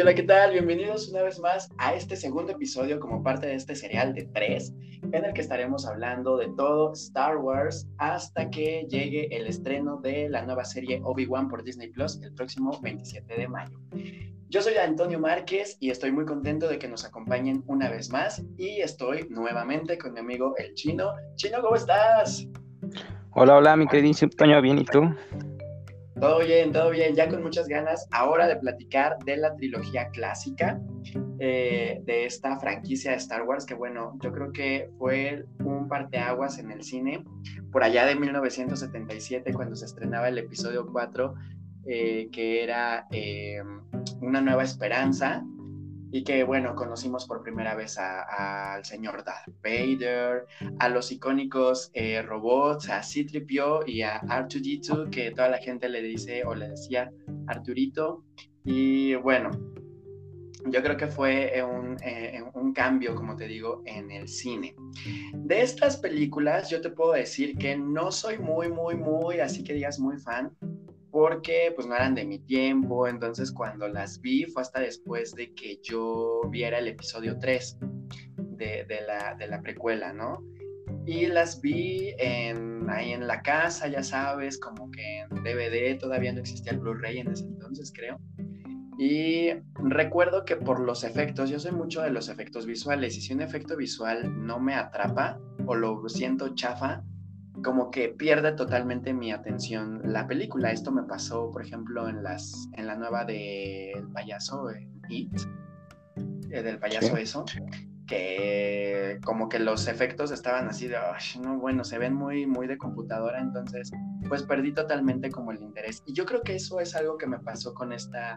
hola, ¿qué tal? Bienvenidos una vez más a este segundo episodio como parte de este serial de tres, en el que estaremos hablando de todo Star Wars hasta que llegue el estreno de la nueva serie Obi-Wan por Disney Plus el próximo 27 de mayo. Yo soy Antonio Márquez y estoy muy contento de que nos acompañen una vez más y estoy nuevamente con mi amigo el Chino. Chino, ¿cómo estás? Hola, hola, mi querido Antonio, ¿bien y tú? Todo bien, todo bien, ya con muchas ganas ahora de platicar de la trilogía clásica eh, de esta franquicia de Star Wars, que bueno, yo creo que fue un parteaguas en el cine por allá de 1977 cuando se estrenaba el episodio 4, eh, que era eh, Una nueva esperanza, y que bueno, conocimos por primera vez al señor Darth Vader, a los icónicos eh, robots, a C-3PO y a R2D2, que toda la gente le dice o le decía Arturito. Y bueno, yo creo que fue un, eh, un, cambio, como te digo, en el cine. De estas películas, yo te puedo decir que no soy muy, muy, muy, así que digas muy fan, porque pues no eran de mi tiempo, entonces cuando las vi fue hasta después de que yo viera el episodio 3 de, la, de la precuela, ¿no? Y las vi en, ahí en la casa, ya sabes, como que en DVD, todavía no existía el Blu-ray en ese entonces, creo. Y recuerdo que por los efectos, yo soy mucho de los efectos visuales, y si un efecto visual no me atrapa o lo siento chafa, como que pierde totalmente mi atención la película. Esto me pasó, por ejemplo, en las en la nueva de El payaso It, eh, del payaso eso, que como que los efectos estaban así de, no, bueno, se ven muy muy de computadora, entonces pues perdí totalmente como el interés. Y yo creo que eso es algo que me pasó con esta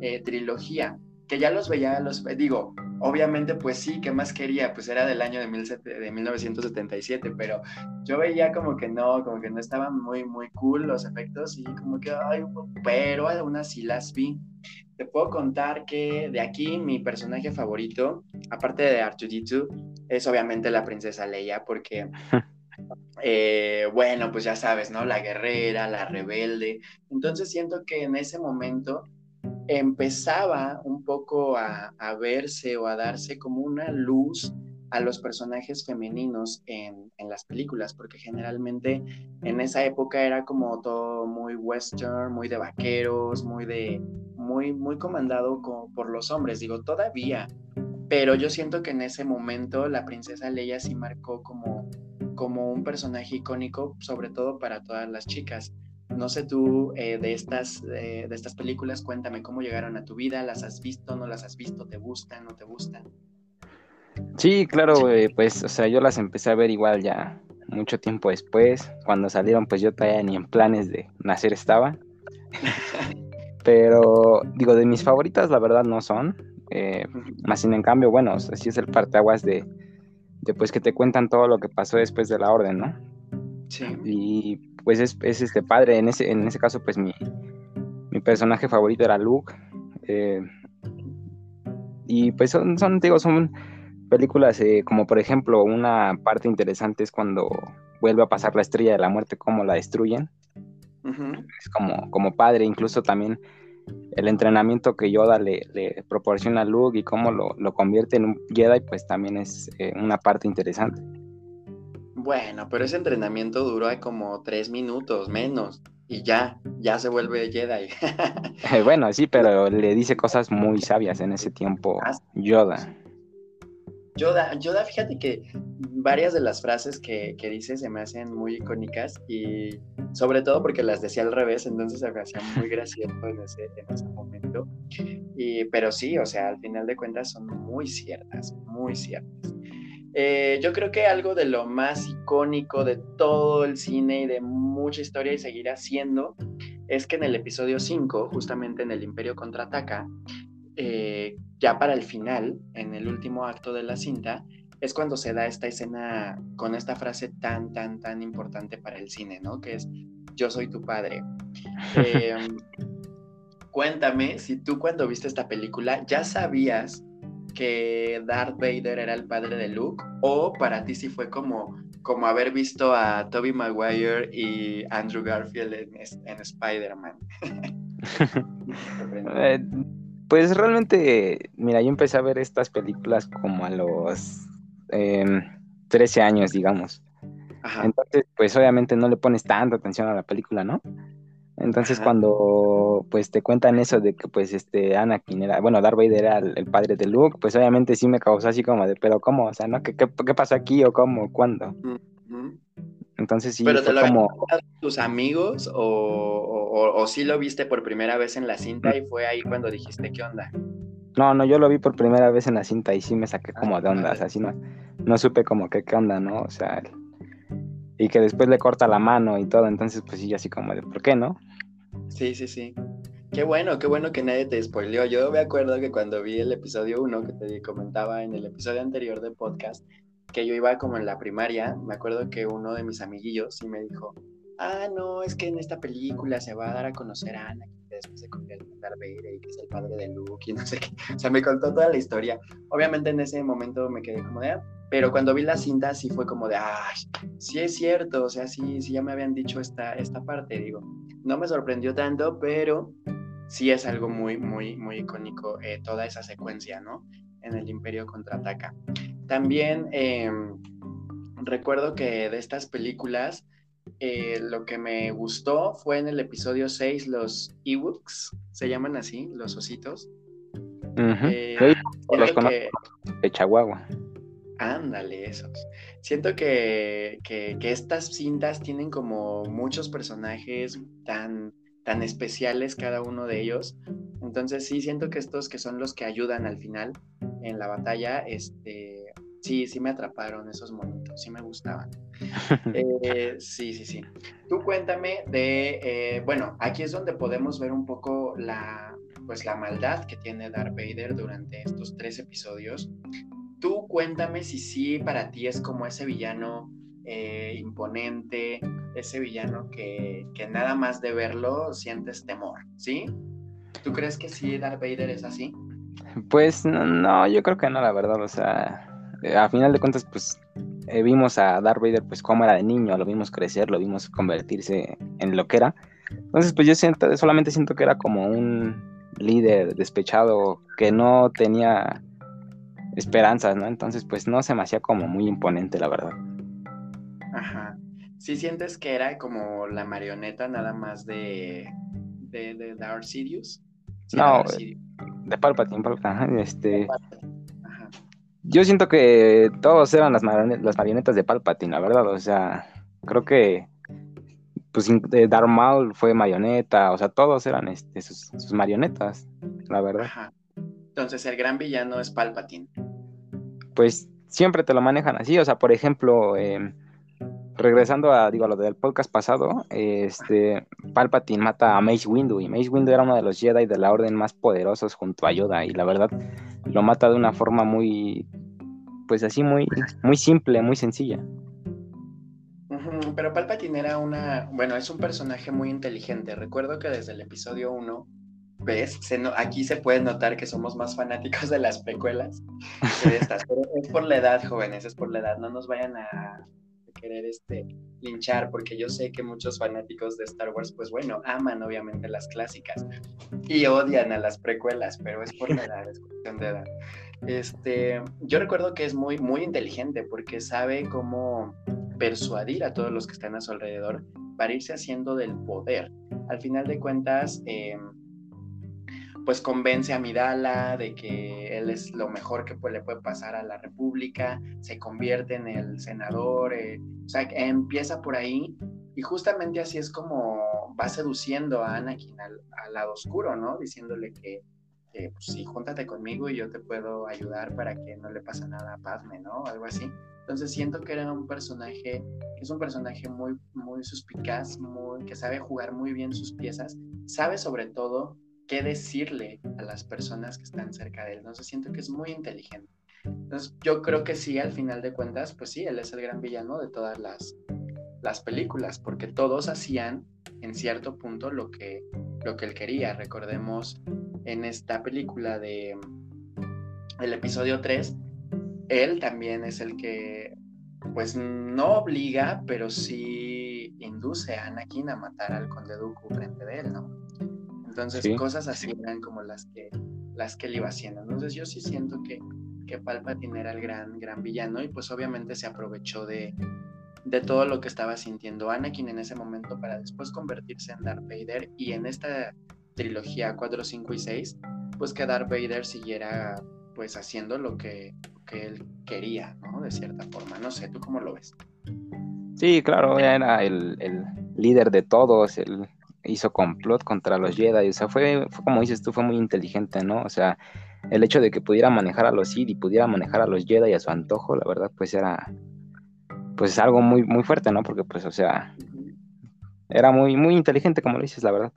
eh, trilogía, que ya los veía, los digo, obviamente, pues sí, ¿qué más quería? Pues era del año de, mil, de 1977, pero yo veía como que no, como que no estaban muy, muy cool los efectos y como que, ay, pero aún así las vi. Te puedo contar que de aquí mi personaje favorito, aparte de R2D2, es obviamente la princesa Leia, porque, eh, bueno, pues ya sabes, ¿no? La guerrera, la rebelde. Entonces siento que en ese momento empezaba un poco a, verse o a darse como una luz a los personajes femeninos en, las películas, porque generalmente en esa época era como todo muy western, muy de vaqueros, muy de, muy, muy comandado por los hombres, digo, todavía, pero yo siento que en ese momento la princesa Leia sí marcó como, como un personaje icónico, sobre todo para todas las chicas. No sé tú eh, de, estas, eh, de estas películas, cuéntame cómo llegaron a tu vida, las has visto, no las has visto, te gustan, no te gustan. Sí, claro, eh, pues, o sea, yo las empecé a ver igual ya mucho tiempo después. Cuando salieron, pues yo todavía ni en planes de nacer estaba. Pero, digo, de mis favoritas, la verdad no son. más sin en cambio, bueno, así es el parteaguas de, de, pues, que te cuentan todo lo que pasó después de la orden, ¿no? Sí. Y pues es, este padre. En ese, en ese caso, pues mi, personaje favorito era Luke. Eh, y pues son, son, digo, son películas eh, como por ejemplo una parte interesante es cuando vuelve a pasar la estrella de la muerte, cómo la destruyen. Es como, como padre, incluso también el entrenamiento que Yoda le, proporciona a Luke y cómo lo, convierte en un Jedi, pues también es eh, una parte interesante. Bueno, pero ese entrenamiento duró como tres minutos menos y ya, ya se vuelve Jedi. Eh, bueno, sí, pero le dice cosas muy sabias en ese tiempo ah, Yoda. Yoda, Yoda, fíjate que varias de las frases que, que, dice se me hacen muy icónicas y sobre todo porque las decía al revés, entonces se me hacía muy gracioso en ese, en ese momento. Y, pero sí, o sea, al final de cuentas son muy ciertas, muy ciertas. Eh, yo creo que algo de lo más icónico de todo el cine y de mucha historia y seguirá siendo es que en el episodio 5, justamente en el Imperio contraataca, eh, ya para el final, en el último acto de la cinta, es cuando se da esta escena con esta frase tan, tan, tan importante para el cine, ¿no? Que es, yo soy tu padre. Em, cuéntame si tú cuando viste esta película ya sabías que Darth Vader era el padre de Luke o para ti sí fue como, como haber visto a Toby Maguire y Andrew Garfield en, Spider-Man? Eh, Pues realmente, mira, yo empecé a ver estas películas como a los 13 em, años, digamos. Entonces, pues obviamente no le pones tanta atención a la película, ¿no? Entonces cuando pues te cuentan eso de que pues este Anakin era, bueno, Darth Vader era el, padre de Luke, pues obviamente sí me causó así como de, pero ¿cómo? O sea, ¿no? ¿Qué, qué, pasó aquí o cómo? ¿Cuándo? Entonces sí, ¿Pero te lo como... tus amigos o, o, o, sí lo viste por primera vez en la cinta y fue ahí cuando dijiste, ¿qué onda? No, no, yo lo vi por primera vez en la cinta y sí me saqué como de onda, o sea, sí no, no supe como que qué onda, ¿no? O sea, y que después le corta la mano y todo, entonces pues sí, así como de, ¿por qué no? Sí, sí, sí. Qué bueno, qué bueno que nadie te spoileó. Yo me acuerdo que cuando vi el episodio 1 que te comentaba en el episodio anterior del podcast, que yo iba como en la primaria, me acuerdo que uno de mis amiguillos sí me dijo, ah, no, es que en esta película se va a dar a conocer a Ana, después se convierte en Darth y que es el padre de Luke y no sé qué. O sea, me contó toda la historia. Obviamente en ese momento me quedé como de, ah", pero cuando vi la cinta sí fue como de, ay, sí es cierto, o sea, sí, sí ya me habían dicho esta, esta parte, digo, no me sorprendió tanto, pero sí es algo muy, muy, muy icónico eh, toda esa secuencia, ¿no? En el Imperio contraataca. También em, recuerdo que de estas películas, eh, lo que me gustó fue en el episodio 6 los Ewoks, se llaman así, los ositos. Eh, los de Chihuahua. Ándale, esos. Siento que, que, estas cintas tienen como muchos personajes tan, tan especiales cada uno de ellos. Entonces sí, siento que estos que son los que ayudan al final en la batalla, este, sí, sí me atraparon esos monitos, sí me gustaban. Eh, sí, sí, sí. Tú cuéntame de, eh, bueno, aquí es donde podemos ver un poco la, pues la maldad que tiene Darth Vader durante estos tres episodios. Tú cuéntame si sí para ti es como ese villano eh, imponente, ese villano que, nada más de verlo sientes temor, ¿sí? ¿Tú crees que sí Darth Vader es así? Pues no, yo creo que no, la verdad, o sea, eh, a final de cuentas, pues eh, vimos a Darth Vader, pues cómo era de niño, lo vimos crecer, lo vimos convertirse en lo que era. Entonces, pues yo siento, solamente siento que era como un líder despechado que no tenía esperanzas, ¿no? Entonces, pues no se me hacía como muy imponente, la verdad. Ajá. ¿Sí sientes que era como la marioneta nada más de, de, de Darth Sidious? no, de Palpatine, Palpatine, este... Ajá. Yo siento que todos eran las, las marionetas de Palpatine, la verdad, o sea, creo que pues Darth Maul fue marioneta, o sea, todos eran este, sus, sus marionetas, la verdad. Ajá. Entonces el gran villano es Palpatine. Pues siempre te lo manejan así, o sea, por ejemplo, em, regresando a, digo, a lo del podcast pasado, este, Palpatine mata a Mace Windu y Mace Windu era uno de los Jedi de la Orden más poderosos junto a Yoda y la verdad lo mata de una forma muy, pues así muy, muy simple, muy sencilla. Pero Palpatine era una, bueno, es un personaje muy inteligente. Recuerdo que desde el episodio 1 ¿Ves? aquí se puede notar que somos más fanáticos de las precuelas que de estas. Pero es por la edad, jóvenes, es por la edad. No nos vayan a querer este, linchar, porque yo sé que muchos fanáticos de Star Wars, pues bueno, aman obviamente las clásicas y odian a las precuelas, pero es por la edad, es cuestión de edad. Este, yo recuerdo que es muy, muy inteligente porque sabe cómo persuadir a todos los que están a su alrededor para irse haciendo del poder. Al final de cuentas, eh, pues convence a Midala de que él es lo mejor que le puede pasar a la República, se convierte en el senador, eh, o sea, empieza por ahí y justamente así es como va seduciendo a Anakin al, lado oscuro, ¿no? Diciéndole que, pues sí, júntate conmigo y yo te puedo ayudar para que no le pase nada a Padme, ¿no? Algo así. Entonces siento que era un personaje, es un personaje muy, muy suspicaz, muy, que sabe jugar muy bien sus piezas, sabe sobre todo qué decirle a las personas que están cerca de él. Entonces siento que es muy inteligente. Entonces yo creo que sí, al final de cuentas, pues sí, él es el gran villano de todas las, las películas, porque todos hacían en cierto punto lo que, lo que él quería. Recordemos en esta película de el episodio 3, él también es el que pues no obliga, pero sí induce a Anakin a matar al conde Dooku frente de él, ¿no? Entonces, cosas así eran como las que, las que él iba haciendo. Entonces yo sí siento que, que Palpatine era el gran, gran villano y pues obviamente se aprovechó de, de todo lo que estaba sintiendo Anakin en ese momento para después convertirse en Darth Vader y en esta trilogía 4, 5 y 6, pues que Darth Vader siguiera pues haciendo lo que, que él quería, ¿no? De cierta forma. No sé, ¿tú cómo lo ves? Sí, claro, era el, el líder de todos, él hizo complot contra los Jedi, o sea, fue, fue, como dices tú, fue muy inteligente, ¿no? O sea, el hecho de que pudiera manejar a los Sith y pudiera manejar a los Jedi a su antojo, la verdad, pues era, pues algo muy, muy fuerte, ¿no? Porque, pues, o sea, era muy, muy inteligente, como lo dices, la verdad.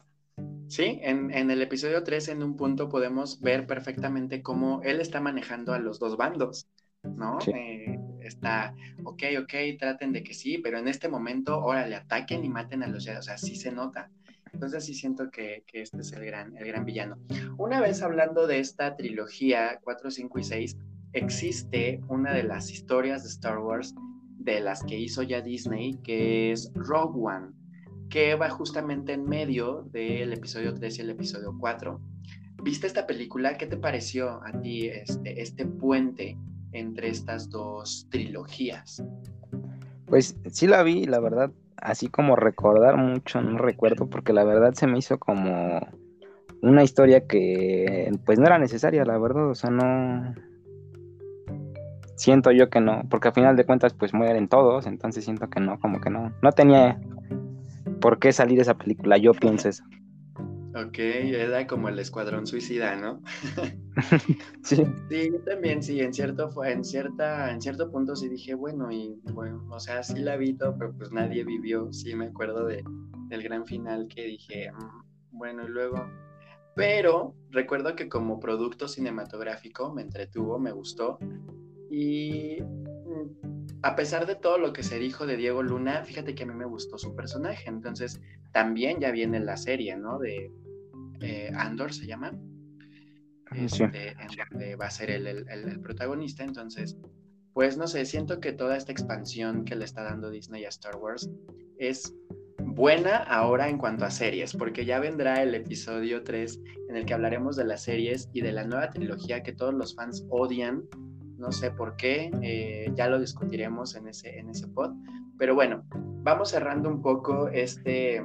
Sí, en, en, el episodio 3 en un punto podemos ver perfectamente cómo él está manejando a los dos bandos, ¿no? Eh, está, ok, ok, traten de que sí, pero en este momento, órale, ataquen y maten a los Jedi, o sea, sí se nota. Entonces sí siento que, que, este es el gran, el gran villano. Una vez hablando de esta trilogía 4, 5 y 6, existe una de las historias de Star Wars de las que hizo ya Disney, que es Rogue One, que va justamente en medio del episodio 3 y el episodio 4. ¿Viste esta película? ¿Qué te pareció a ti este, este puente entre estas dos trilogías? Pues sí la vi, la verdad, así como recordar mucho, no recuerdo, porque la verdad se me hizo como una historia que pues no era necesaria, la verdad, o sea, no, siento yo que no, porque al final de cuentas pues mueren todos, entonces siento que no, como que no, no tenía por qué salir esa película, yo pienso eso. Ok, era como el escuadrón suicida, ¿no? sí. Sí, yo también, sí, en cierto, en cierta, en cierto punto sí dije, bueno, y bueno, o sea, sí la vi pero pues nadie vivió, sí me acuerdo de, del gran final que dije, mm, bueno, y luego, pero recuerdo que como producto cinematográfico me entretuvo, me gustó, y a pesar de todo lo que se dijo de Diego Luna, fíjate que a mí me gustó su personaje. Entonces, también ya viene la serie, ¿no? De eh, Andor se llama. Este, va a ser el, el, protagonista. Entonces, pues no sé, siento que toda esta expansión que le está dando Disney a Star Wars es buena ahora en cuanto a series, porque ya vendrá el episodio 3 en el que hablaremos de las series y de la nueva trilogía que todos los fans odian no sé por qué, eh, ya lo discutiremos en ese, en ese pod. Pero bueno, vamos cerrando un poco este,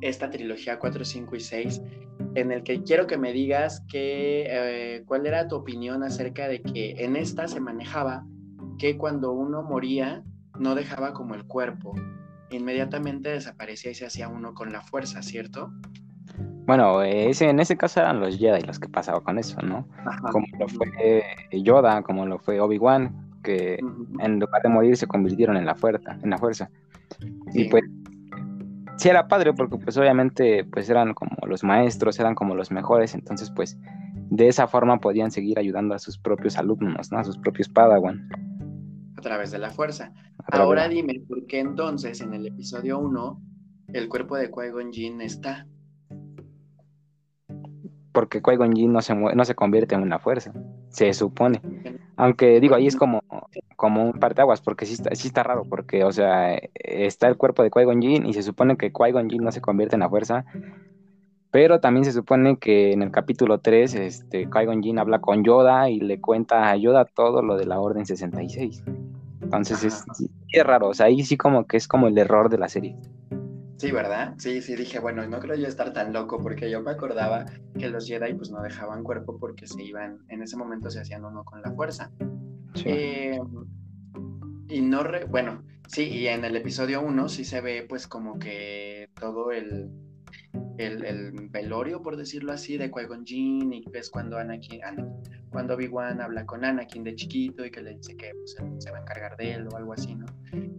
esta trilogía 4, 5 y 6, en el que quiero que me digas que, eh, cuál era tu opinión acerca de que en esta se manejaba que cuando uno moría no dejaba como el cuerpo, inmediatamente desaparecía y se hacía uno con la fuerza, ¿cierto? Bueno, ese, en ese caso eran los Jedi los que pasaba con eso, ¿no? Como lo fue Yoda, como lo fue Obi-Wan, que en lugar de morir se convirtieron en la fuerza, en la fuerza. Y pues sí era padre porque pues obviamente pues eran como los maestros, eran como los mejores, entonces pues de esa forma podían seguir ayudando a sus propios alumnos, ¿no? A sus propios Padawan. A través de la fuerza. Ahora dime, ¿por qué entonces en el episodio 1 el cuerpo de Qui-Gon Jinn está? Porque Qui-Gon Jinn no se, no se convierte en una fuerza, se supone. Aunque digo, ahí es como, como un parteaguas, porque sí está, sí está raro, porque, o sea, está el cuerpo de Qui-Gon Jinn y se supone que Qui-Gon Jinn no se convierte en la fuerza, pero también se supone que en el capítulo 3, este, Qui-Gon Jinn habla con Yoda y le cuenta a Yoda todo lo de la Orden 66. Entonces es, es raro, o sea, ahí sí como que es como el error de la serie. Sí, ¿verdad? Sí, sí, dije, bueno, no creo yo estar tan loco porque yo me acordaba que los Jedi pues no dejaban cuerpo porque se iban, en ese momento se hacían uno con la fuerza. Sí. Eh, y no, bueno, sí, y en el episodio 1 sí se ve pues como que todo el, el, velorio, por decirlo así, de Qui-Gon Jinn y ves cuando Anakin, cuando Obi-Wan habla con Anakin de chiquito y que le dice que pues, se va a encargar de él o algo así, ¿no?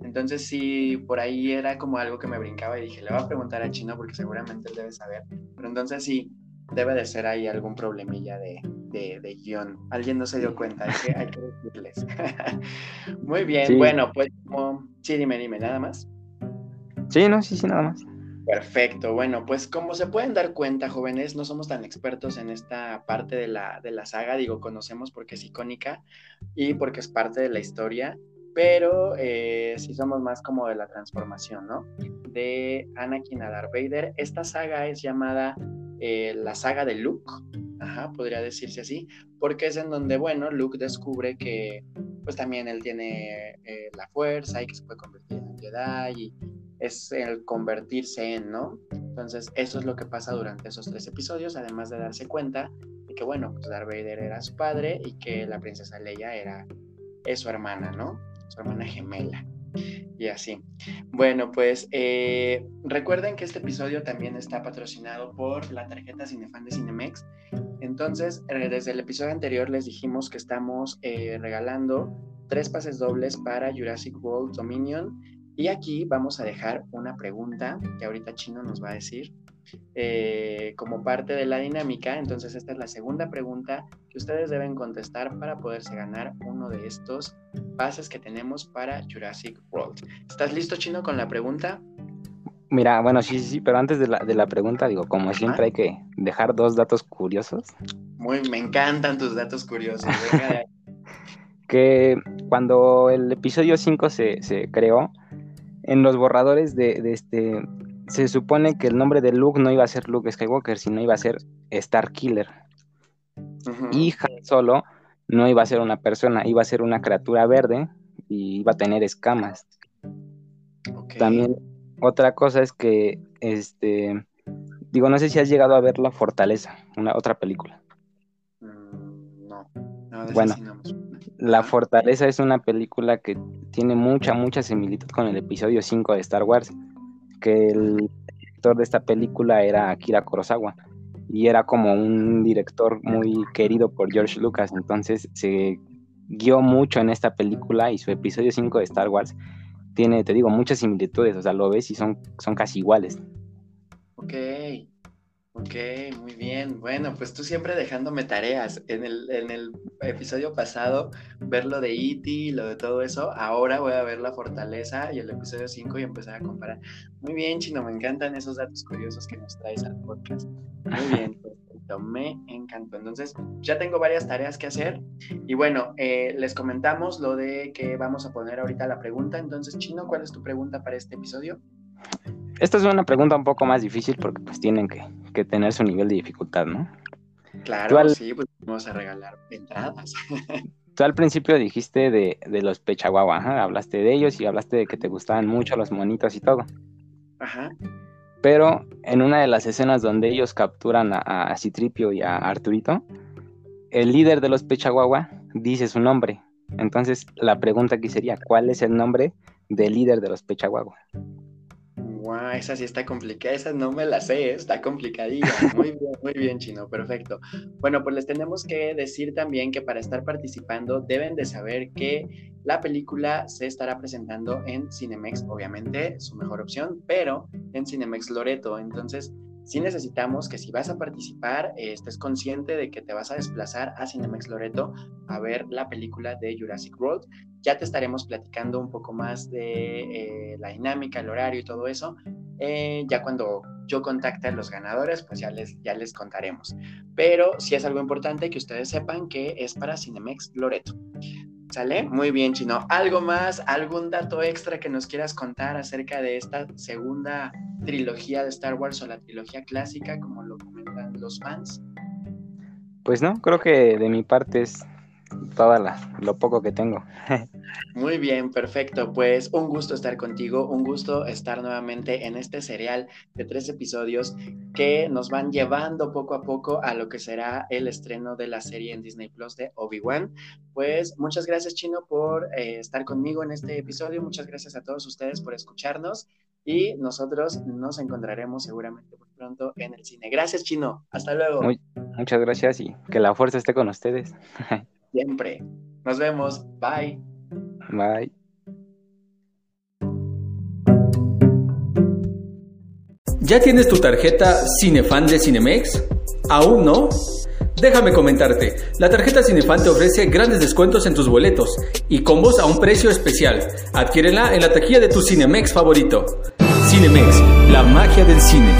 Entonces sí, por ahí era como algo que me brincaba y dije, le voy a preguntar a Chino porque seguramente él debe saber. Pero entonces sí, debe de ser ahí algún problemilla de, de, guion. Alguien no se dio cuenta, hay que, hay que decirles. Muy bien, bueno, pues sí, dime, dime, nada más. Sí, no, sí, sí, nada más. Perfecto, bueno, pues como se pueden dar cuenta, jóvenes, no somos tan expertos en esta parte de la, de la saga, digo, conocemos porque es icónica y porque es parte de la historia, pero eh, sí somos más como de la transformación, ¿no? De Anakin a Darth Vader. Esta saga es llamada eh, la saga de Luke ajá, podría decirse así, porque es en donde, bueno, Luke descubre que pues también él tiene eh, la fuerza y que se puede convertir en Jedi y es el convertirse en, ¿no? Entonces, eso es lo que pasa durante esos tres episodios, además de darse cuenta de que, bueno, pues Darth Vader era su padre y que la princesa Leia era es su hermana, ¿no? Su hermana gemela. Y así. Bueno, pues eh, recuerden que este episodio también está patrocinado por la tarjeta Cinefan de Cinemex. Entonces, eh, desde el episodio anterior les dijimos que estamos eh, regalando tres pases dobles para Jurassic World Dominion. Y aquí vamos a dejar una pregunta que ahorita Chino nos va a decir eh, como parte de la dinámica. Entonces esta es la segunda pregunta que ustedes deben contestar para poderse ganar uno de estos pases que tenemos para Jurassic World. ¿Estás listo, Chino, con la pregunta? Mira, bueno, sí, sí, pero antes de la, de la pregunta, digo, como siempre hay que dejar dos datos curiosos. Muy, me encantan tus datos curiosos. que cuando el episodio 5 se, se creó, en los borradores de, de, este, se supone que el nombre de Luke no iba a ser Luke Skywalker, sino iba a ser Star Killer. Y Han Solo no iba a ser una persona, iba a ser una criatura verde y iba a tener escamas. También otra cosa es que, este, digo, no sé si has llegado a ver La Fortaleza, una otra película. Mm, no. bueno, La Fortaleza es una película que tiene mucha, mucha similitud con el episodio 5 de Star Wars que el director de esta película era Akira Kurosawa y era como un director muy querido por George Lucas, entonces se guió mucho en esta película y su episodio 5 de Star Wars tiene, te digo, muchas similitudes, o sea, lo ves y son, son casi iguales. Ok, Ok, muy bien. Bueno, pues tú siempre dejándome tareas. En el, en el episodio pasado, ver lo de E.T., lo de todo eso. Ahora voy a ver la fortaleza y el episodio 5 y empezar a comparar. Muy bien, Chino, me encantan esos datos curiosos que nos traes al podcast. Muy bien, perfecto, me encantó. Entonces, ya tengo varias tareas que hacer. Y bueno, eh, les comentamos lo de que vamos a poner ahorita la pregunta. Entonces, Chino, ¿cuál es tu pregunta para este episodio? Esta es una pregunta un poco más difícil porque pues tienen que, tener su nivel de dificultad, ¿no? Claro, sí, pues vamos a regalar entradas. Tú al principio dijiste de, los Pechaguagua, hablaste de ellos y hablaste de que te gustaban mucho los monitos y todo. Ajá. Pero en una de las escenas donde ellos capturan a, a Citripio y a Arturito, el líder de los Pechaguagua dice su nombre. Entonces la pregunta aquí sería, ¿cuál es el nombre del líder de los Pechaguagua? Wow, esa sí está complicada, esa no me la sé, está complicadilla. Muy bien, muy bien, Chino, perfecto. Bueno, pues les tenemos que decir también que para estar participando deben de saber que la película se estará presentando en Cinemex, obviamente, su mejor opción, pero en Cinemex Loreto. Entonces, sí necesitamos que si vas a participar, eh, estés consciente de que te vas a desplazar a Cinemex Loreto a ver la película de Jurassic World. Ya te estaremos platicando un poco más de eh, la dinámica, el horario y todo eso. Eh, ya cuando yo contacte a los ganadores, pues ya les, ya les contaremos. Pero sí es algo importante que ustedes sepan que es para Cinemex Loreto. ¿Sale? Muy bien, Chino. ¿Algo más, algún dato extra que nos quieras contar acerca de esta segunda trilogía de Star Wars o la trilogía clásica, como lo comentan los fans? Pues no, creo que de mi parte es toda la, lo poco que tengo. Muy bien, perfecto. Pues un gusto estar contigo, un gusto estar nuevamente en este serial de tres episodios que nos van llevando poco a poco a lo que será el estreno de la serie en Disney Plus de Obi-Wan. Pues muchas gracias, Chino, por eh, estar conmigo en este episodio. Muchas gracias a todos ustedes por escucharnos y nosotros nos encontraremos seguramente muy pronto en el cine. Gracias, Chino. Hasta luego. muchas gracias y que la fuerza esté con ustedes. Siempre. Nos vemos. Bye. Bye. ¿Ya tienes tu tarjeta Cinefan de Cinemex? ¿Aún no? Déjame comentarte, la tarjeta Cinefan te ofrece grandes descuentos en tus boletos y combos a un precio especial. Adquiérela en la taquilla de tu Cinemex favorito. Cinemex, la magia del cine.